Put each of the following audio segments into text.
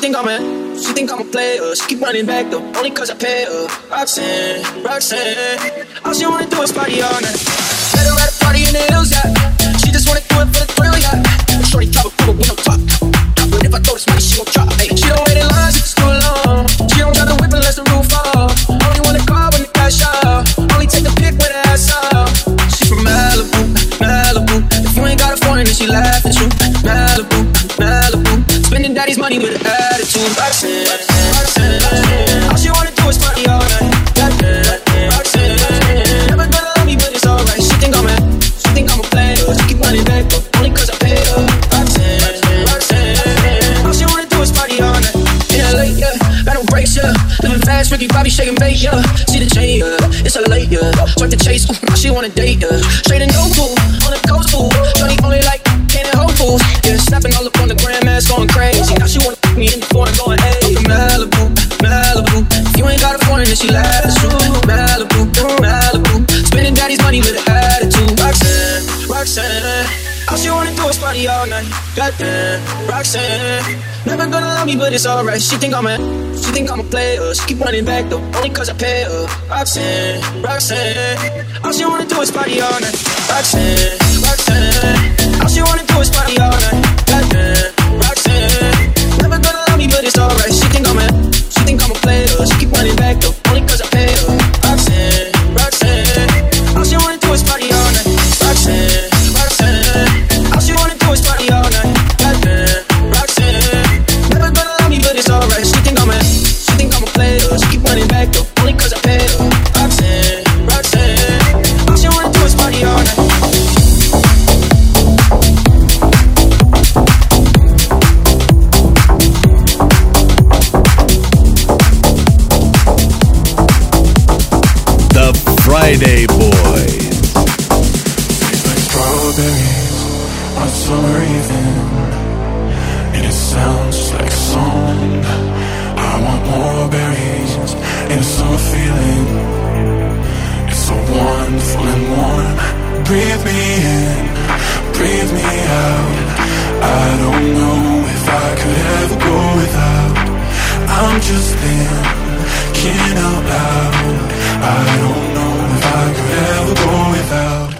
think I'm a, she think I'm a player. She keep running back though, only cause I pay her. Roxanne, Roxanne, all she wanna do is party on night. Better at a party in the hills, yeah. She just wanna do it for the thrill, yeah. Shorty drop a couple, we don't talk. But if I throw this money, she gon' drop, baby. She don't wait in lines if it's too long. She don't got the whip unless the roof off. Only wanna call when the cash out. Only take the pic with the ass out. She from Malibu, Malibu. If you ain't got a phone, then she laughing true. Malibu, Malibu. Spending daddy's money with the ass to Roxanne. All she wanna do is party all night. Never gonna love me, but it's alright. She think I'm a, she think I'm a player. I keep money back, only 'cause I paid her. Roxanne, All she wanna do is party all night. In LA, yeah, got no yeah. Living fast, Ricky Bobby shaking bait, yeah. See the chain, yeah. It's a late, yeah. Try to chase, ooh, she wanna date, yeah. Straight and no Never gonna love me, but it's alright. She think I'm a, she think I'm a player. She keep running back though, only cause I pay her. Roxanne, Roxanne, all she wanna do is party all night. Roxanne, Roxanne, all she wanna do is party all night. Roxanne. Strawberries on a summer evening, and it sounds like a song. I want more berries in a summer feeling. It's so wonderful and warm. Breathe me in, breathe me out. I don't know if I could ever go without. I'm just thinking out loud. I don't know if I could ever go without.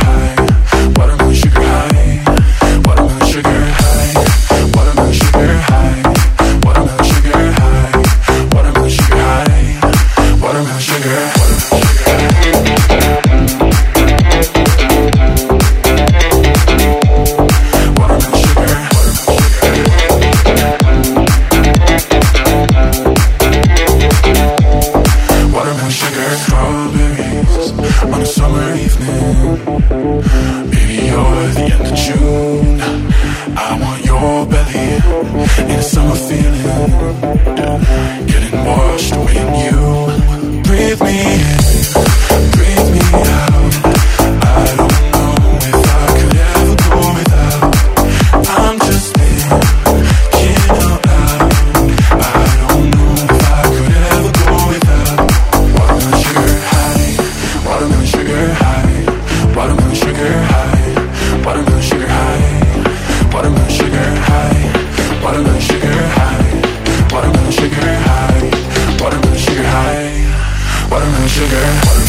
sugar.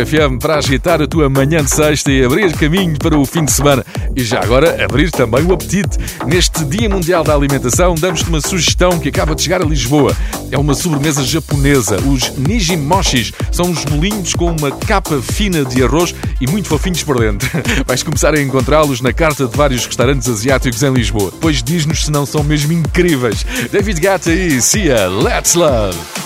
RFM para agitar a tua manhã de sexta e abrir caminho para o fim de semana. E já agora abrir também o apetite. Neste Dia Mundial da Alimentação, damos-te uma sugestão que acaba de chegar a Lisboa. É uma sobremesa japonesa. Os Nijimoshis são uns bolinhos com uma capa fina de arroz e muito fofinhos por dentro. Vais começar a encontrá-los na carta de vários restaurantes asiáticos em Lisboa. Pois diz-nos se não são mesmo incríveis. David Guetta e Sia, Let's Love.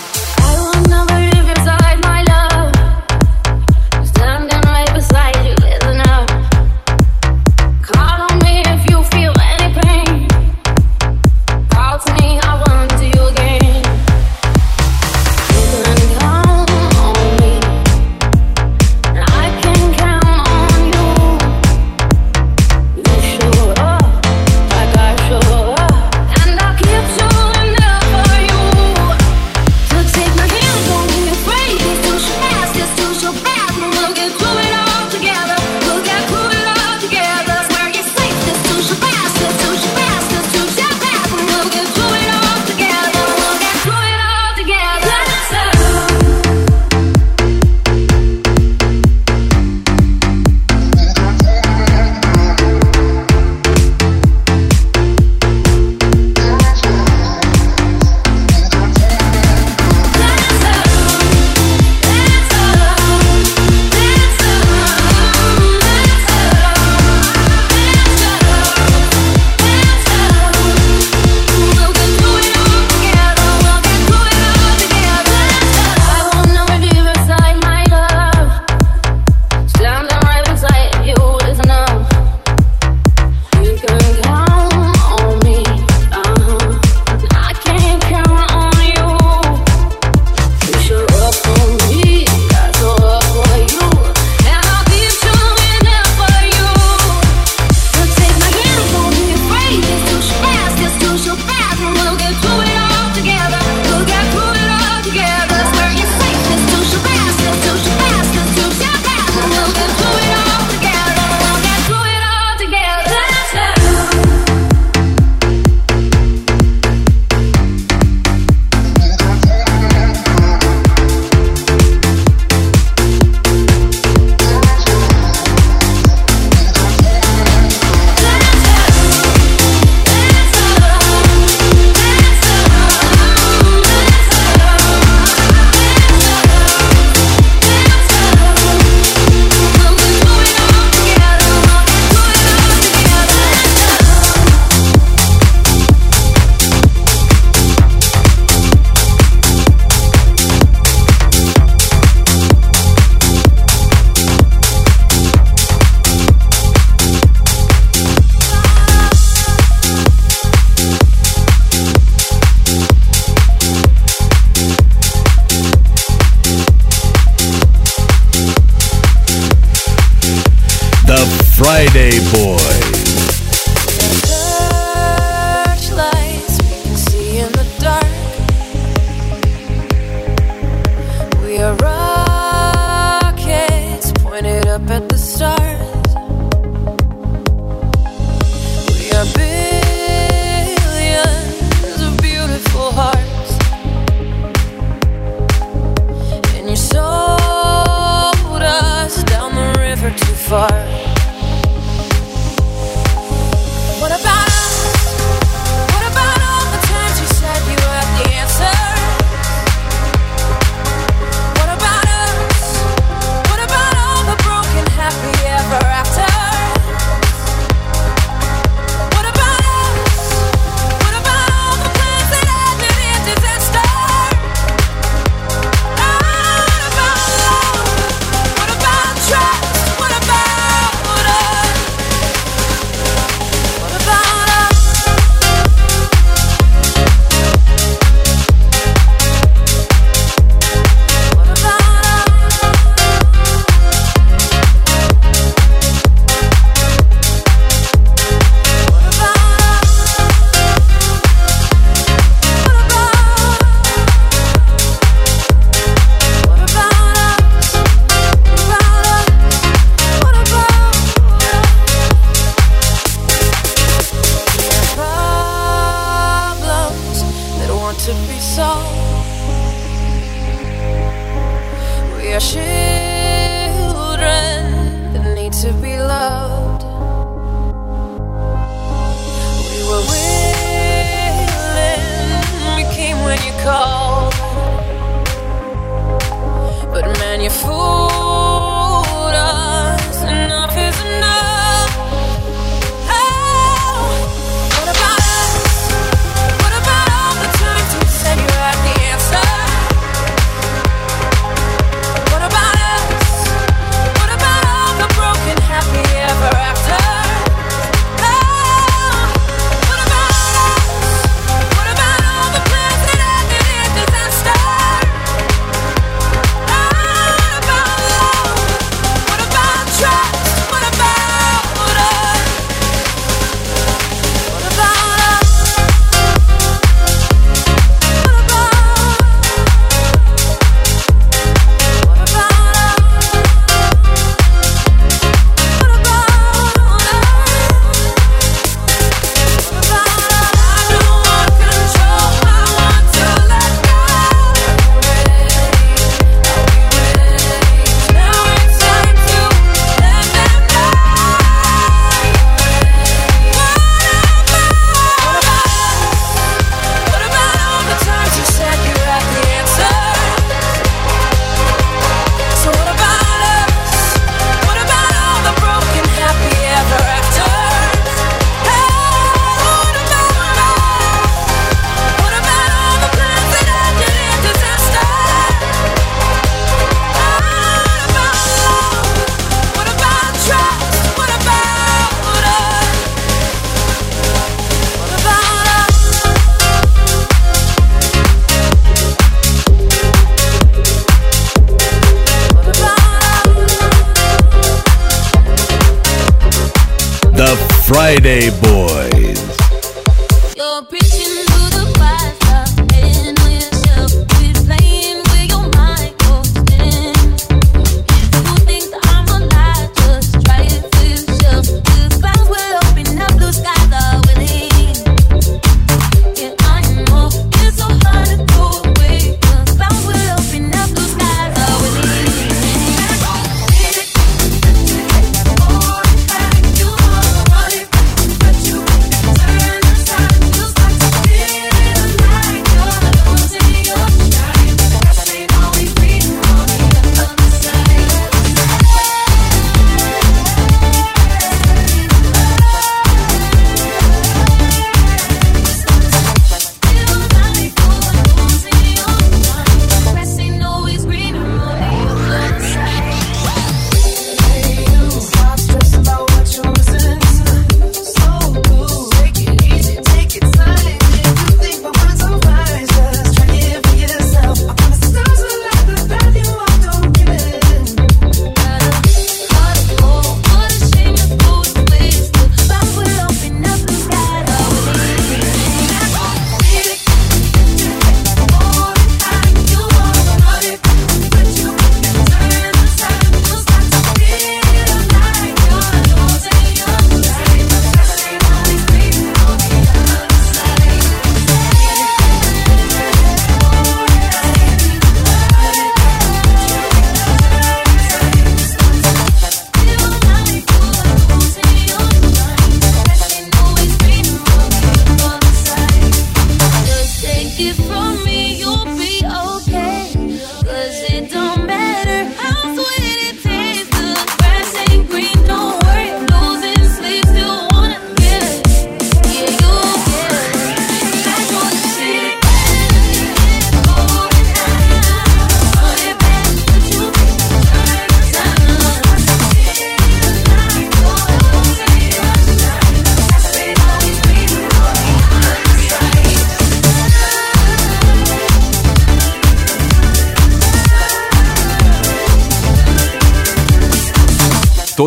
Friday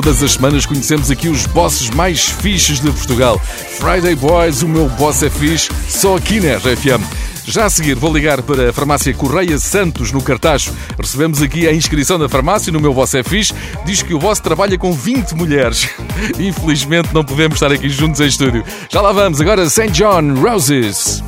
Todas as semanas conhecemos aqui os bosses mais fixes de Portugal. Friday Boys, o meu boss é fixe, só aqui na RFM. Já a seguir vou ligar para a farmácia Correia Santos, no Cartacho. Recebemos aqui a inscrição da farmácia no meu Boss é Fixe. Diz que o Boss trabalha com 20 mulheres. Infelizmente não podemos estar aqui juntos em estúdio. Já lá vamos, agora St. John Roses.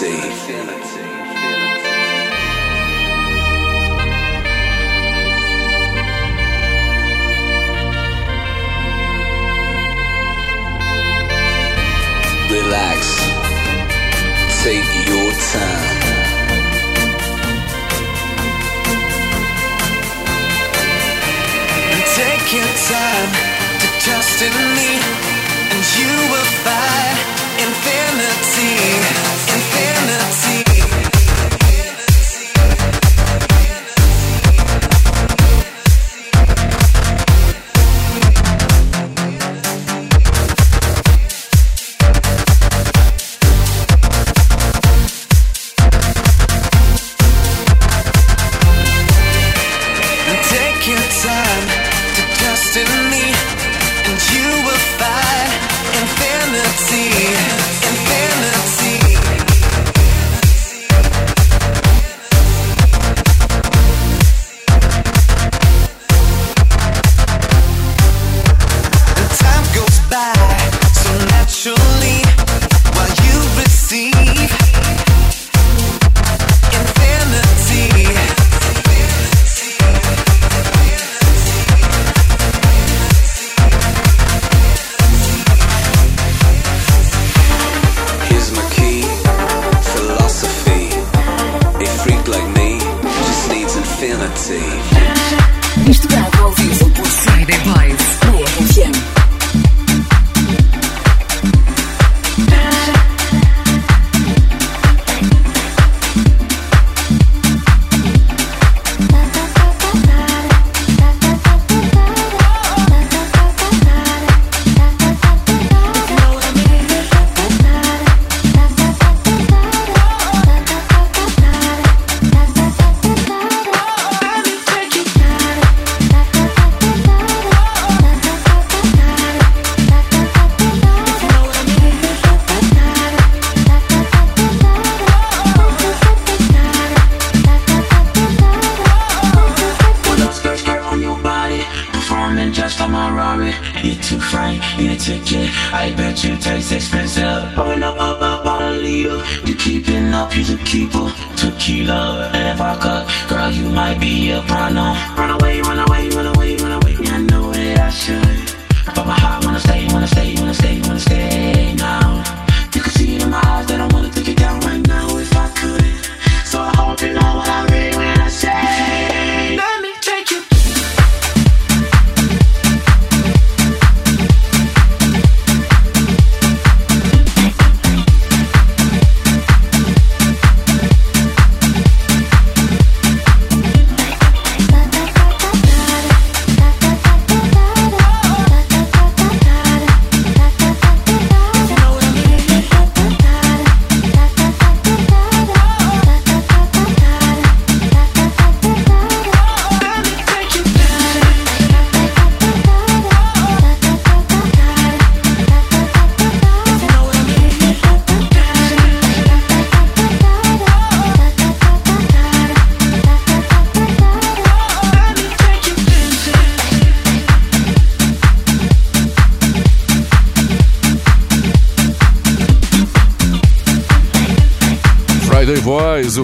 see.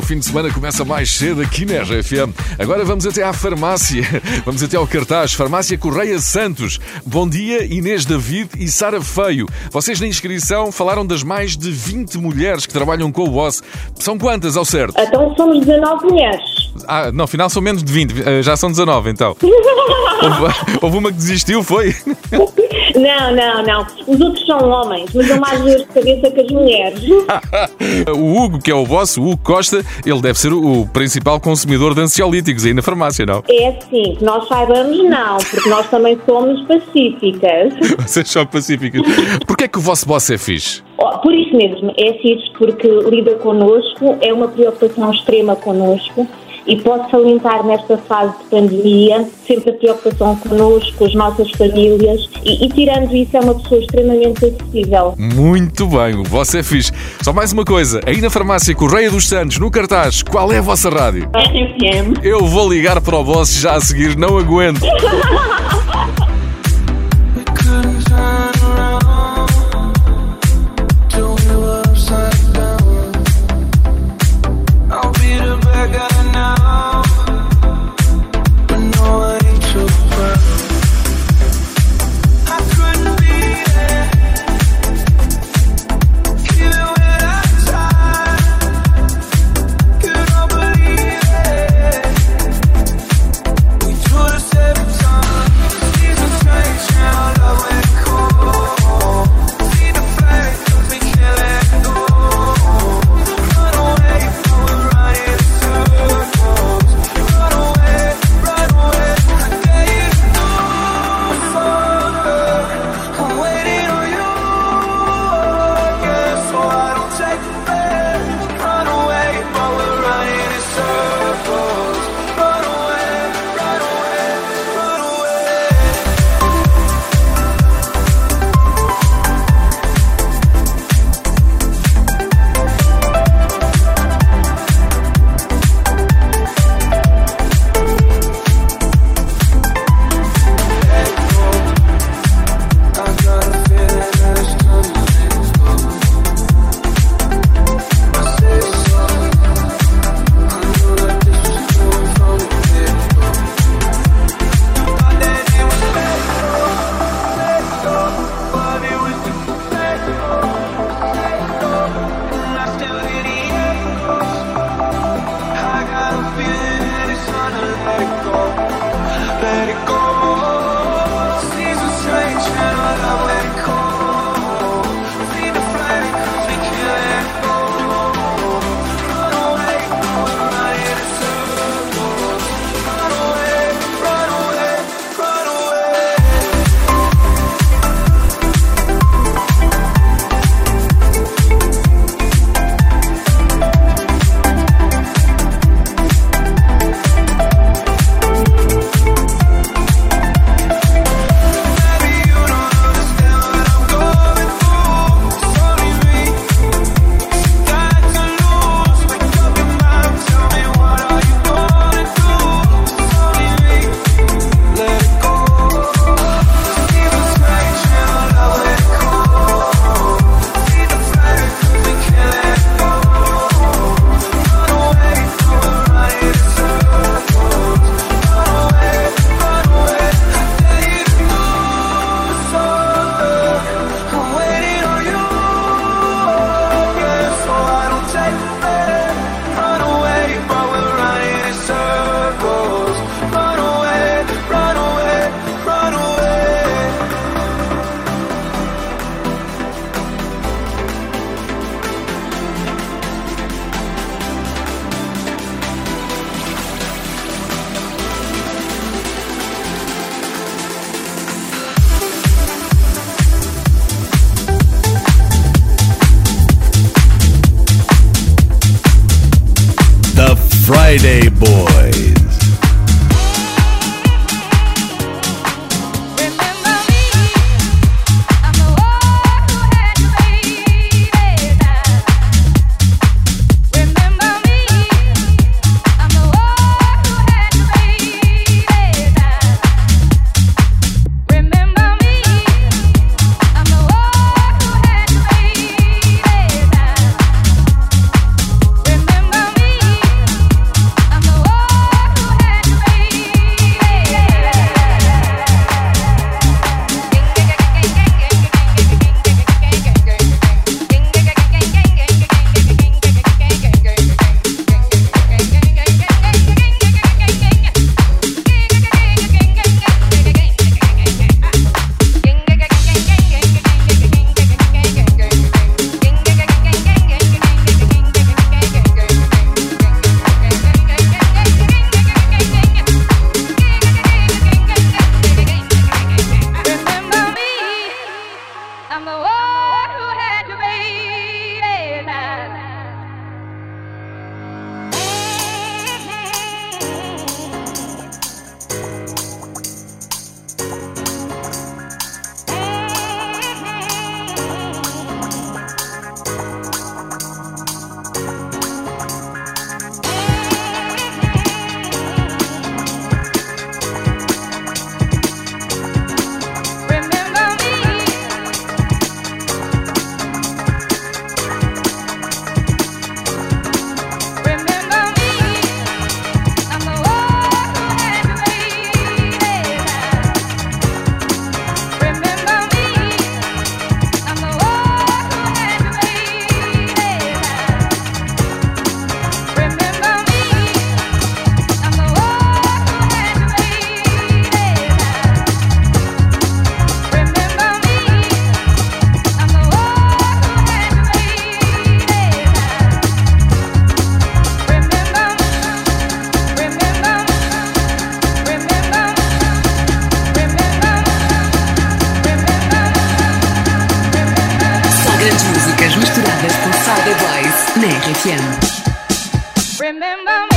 Fim de semana começa mais cedo aqui na RFM. Agora vamos até à farmácia, vamos até ao cartaz, Farmácia Correia Santos. Bom dia, Inês David e Sara Feio. Vocês na inscrição falaram das mais de 20 mulheres que trabalham com o Boss. São quantas ao certo? Então somos 19 mulheres. Ah, não, afinal são menos de 20, eh, já são 19 então. Houve, houve uma que desistiu, foi? Não, não, não. Os outros são homens, mas eu mais dor de cabeça que as mulheres. O Hugo, que é o boss, o Hugo Costa, ele deve ser o principal consumidor de ansiolíticos aí na farmácia, não? É assim, que nós saibamos não, porque nós também somos pacíficas. Vocês são pacíficos. Porquê é que o vosso boss é fixe? Oh, Por isso mesmo, é fixe porque lida connosco, é uma preocupação extrema connosco e posso salientar nesta fase de pandemia sempre a preocupação connosco, com as nossas famílias e, e tirando isso é uma pessoa extremamente acessível. Muito bem, o vosso é fixe. Só mais uma coisa, aí na farmácia Correia dos Santos, no cartaz, qual é a vossa rádio? RFM. Eu vou ligar para o boss já a seguir, não aguento. Remember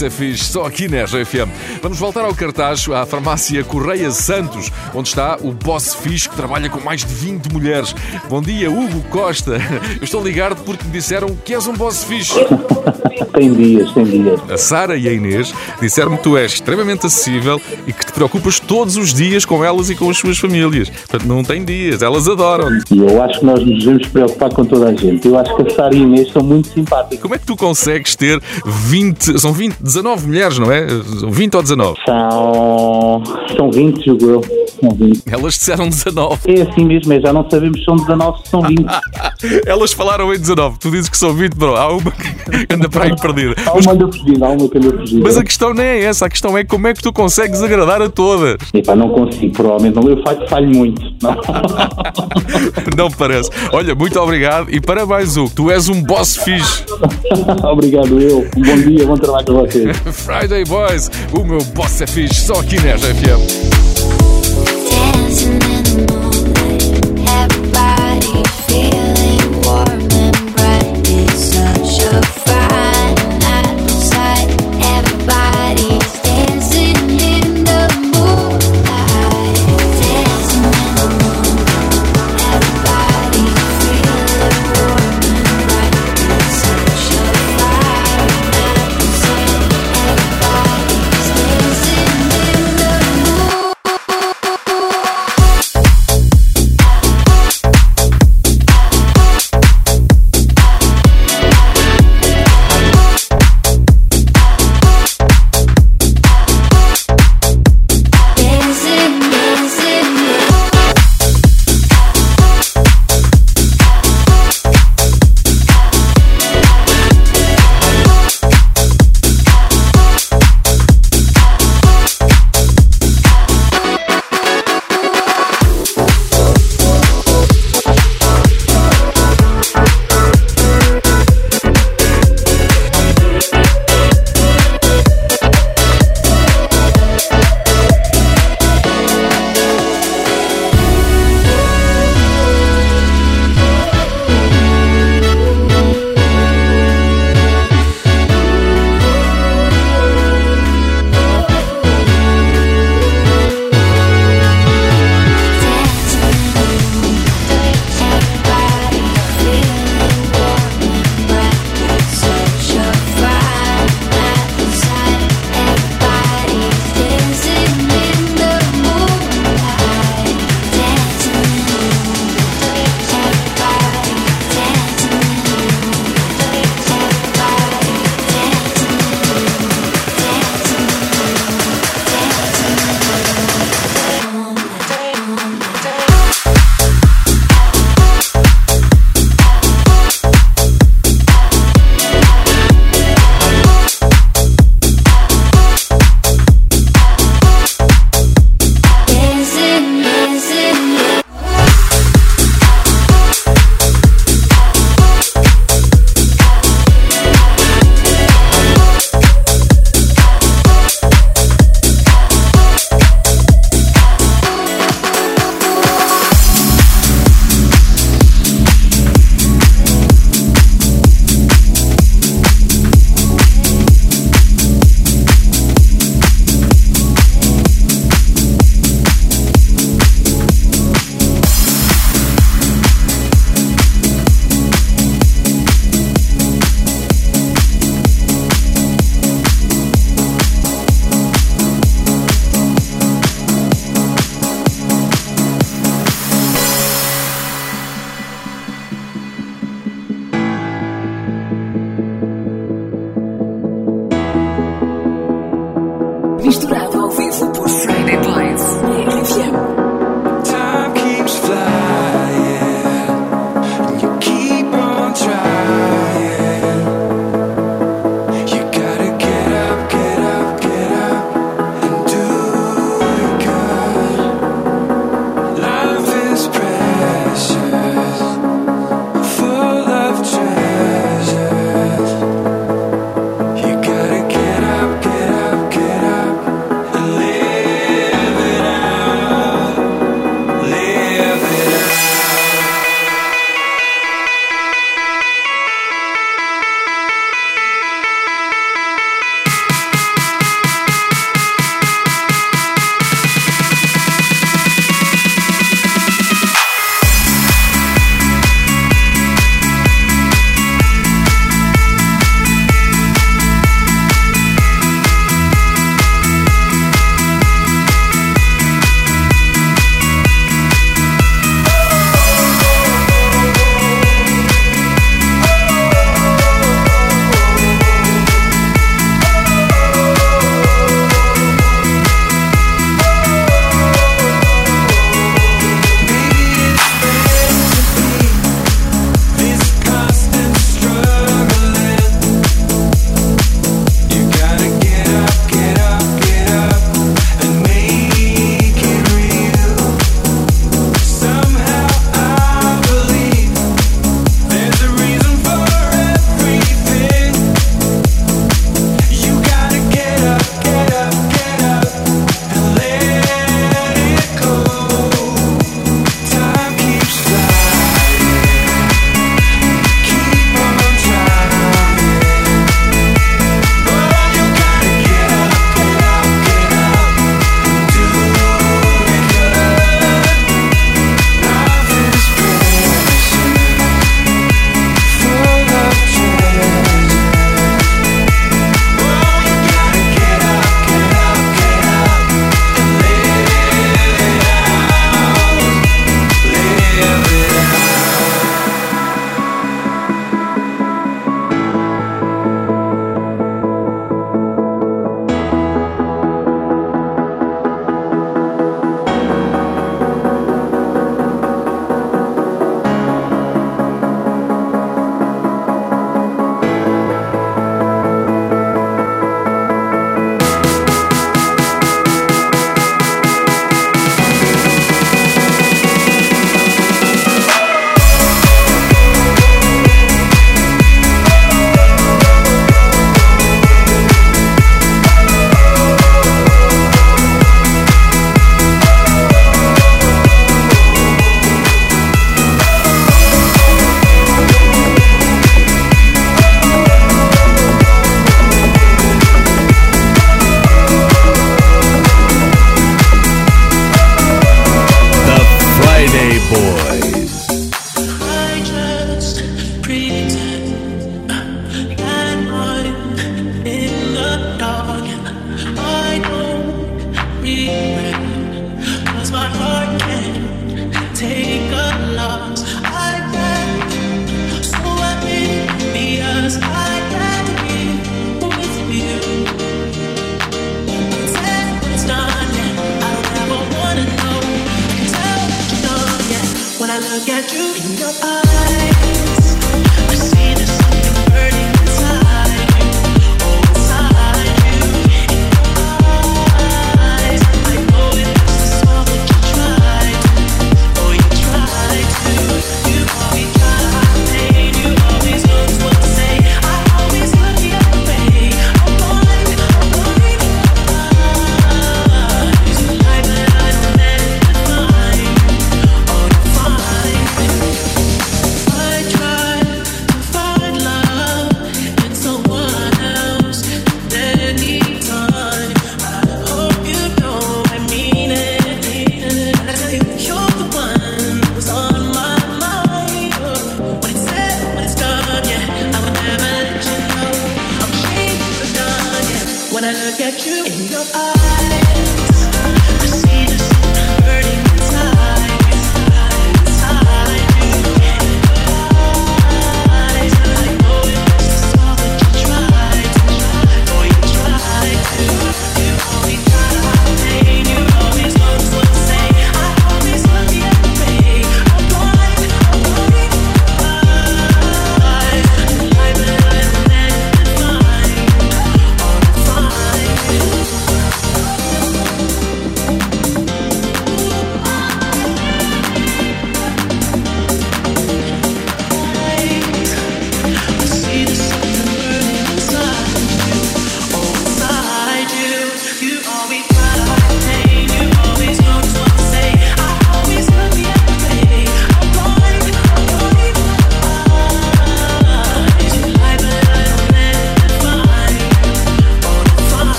é fixe, só aqui na RFM. Vamos voltar ao cartaz, à farmácia Correia Santos, onde está o boss fixe que trabalha com mais de 20 mulheres. Bom dia, Hugo Costa. Eu estou ligado porque me disseram que és um boss fixe. Tem dias, tem dias. A Sara e a Inês disseram-me que tu és extremamente acessível e que te preocupas todos os dias com elas e com as suas famílias. Portanto, não tem dias, elas adoram. E eu acho que nós nos devemos preocupar com toda a gente. Eu acho que a Sara e a Inês são muito simpáticas. Como é que tu consegues ter 20, são 20, 19 mulheres, não é? São 20 ou 19? São, são 20, julgo eu. São 20. Elas disseram 19. É assim mesmo, é, já não sabemos se são 19 se são 20. Elas falaram em 19, tu dizes que são 20, bro. Há uma que anda para aí perdida. Há uma anda fugida, há uma que anda fugida. Mas a questão não é essa, a questão é como é que tu consegues agradar a todas. Epá, não consigo, provavelmente não. Eu falho, falho muito. Não. Não parece. Olha, muito obrigado e parabéns, Hugo. Tu és um boss fixe. Obrigado, eu. Um bom dia, bom trabalho para vocês. Friday Boys, o meu boss é fixe, só aqui na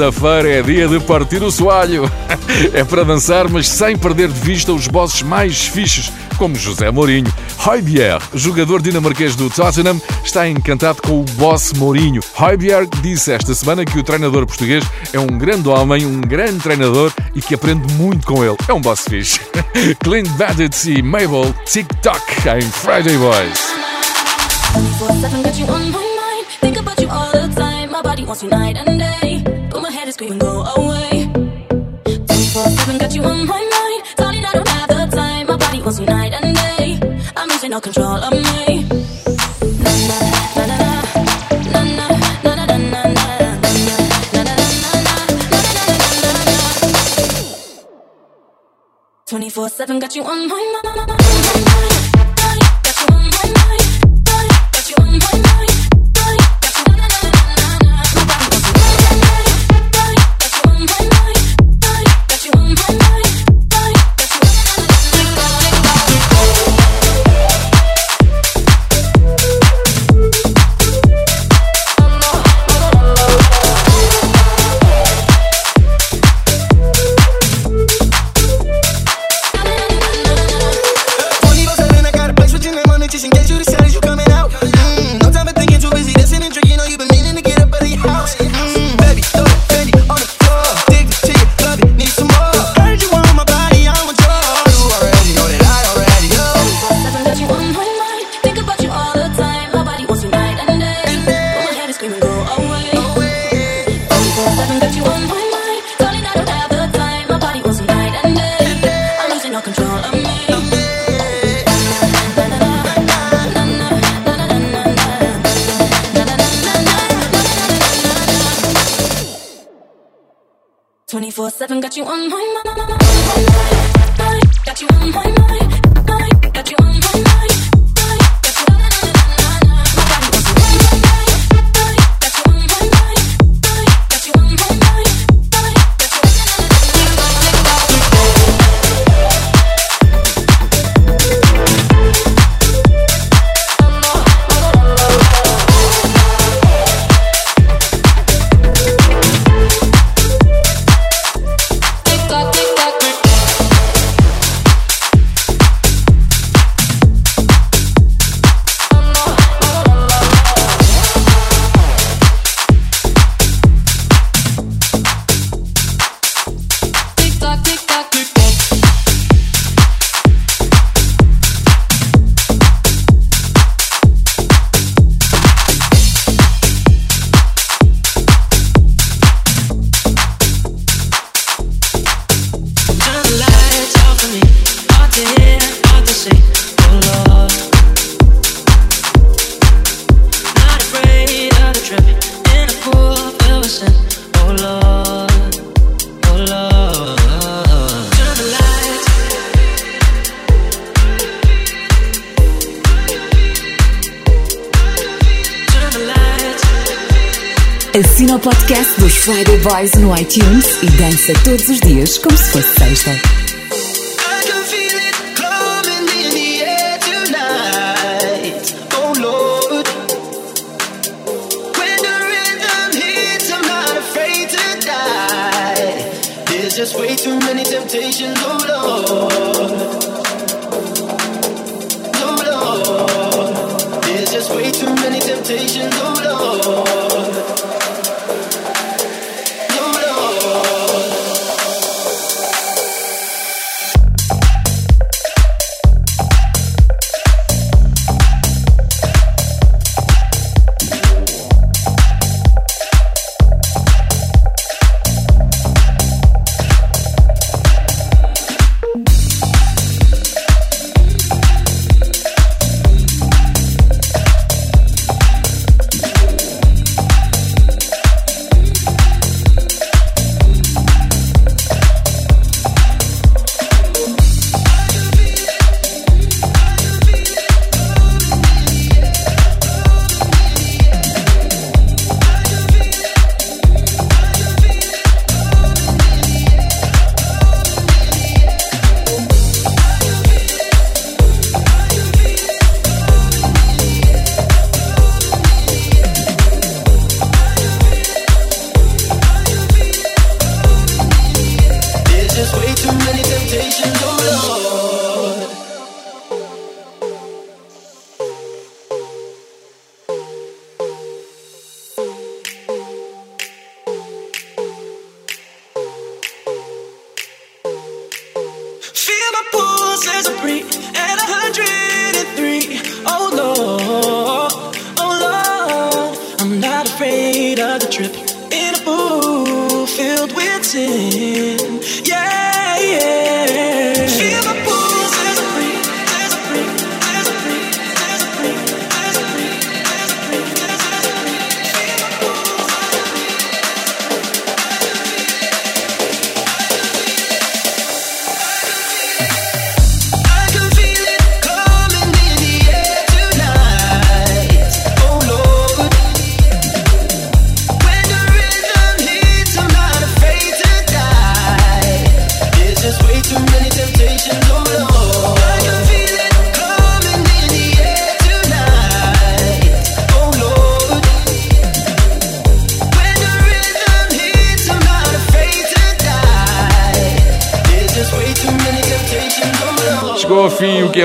Terça-feira é dia de partir o soalho. É para dançar, mas sem perder de vista os bosses mais fixos, como José Mourinho. Hoybier, jogador dinamarquês do Tottenham, está encantado com o boss Mourinho. Hoybier disse esta semana que o treinador português é um grande homem, um grande treinador e que aprende muito com ele. É um boss fixe. Clint Bandits e Mabel TikTok em Friday Boys. wants you night and day. my head is screaming, go away. Time for seven, got you on my mind. Darling, I don't have the time. My body wants you night and day. I'm losing all control of me. Na na na na na. Twenty four seven got you on my mind. seven got you on my mind. RFM. o podcast dos Friday Boys no iTunes e dança todos os dias como se fosse sexta. Oh way too many temptations, oh Lord. Oh Lord. There's just way too many temptations, oh Lord.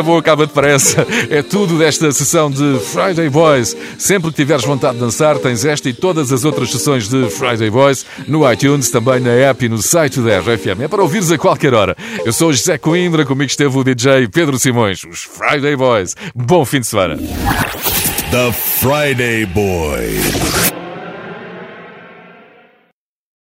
Bom acaba depressa. É tudo desta sessão de Friday Boys. Sempre que tiveres vontade de dançar, tens esta e todas as outras sessões de Friday Boys no iTunes, também na app e no site da RFM. É para ouvires a qualquer hora. Eu sou José Coimbra, comigo esteve o DJ Pedro Simões, os Friday Boys. Bom fim de semana. The Friday Boys.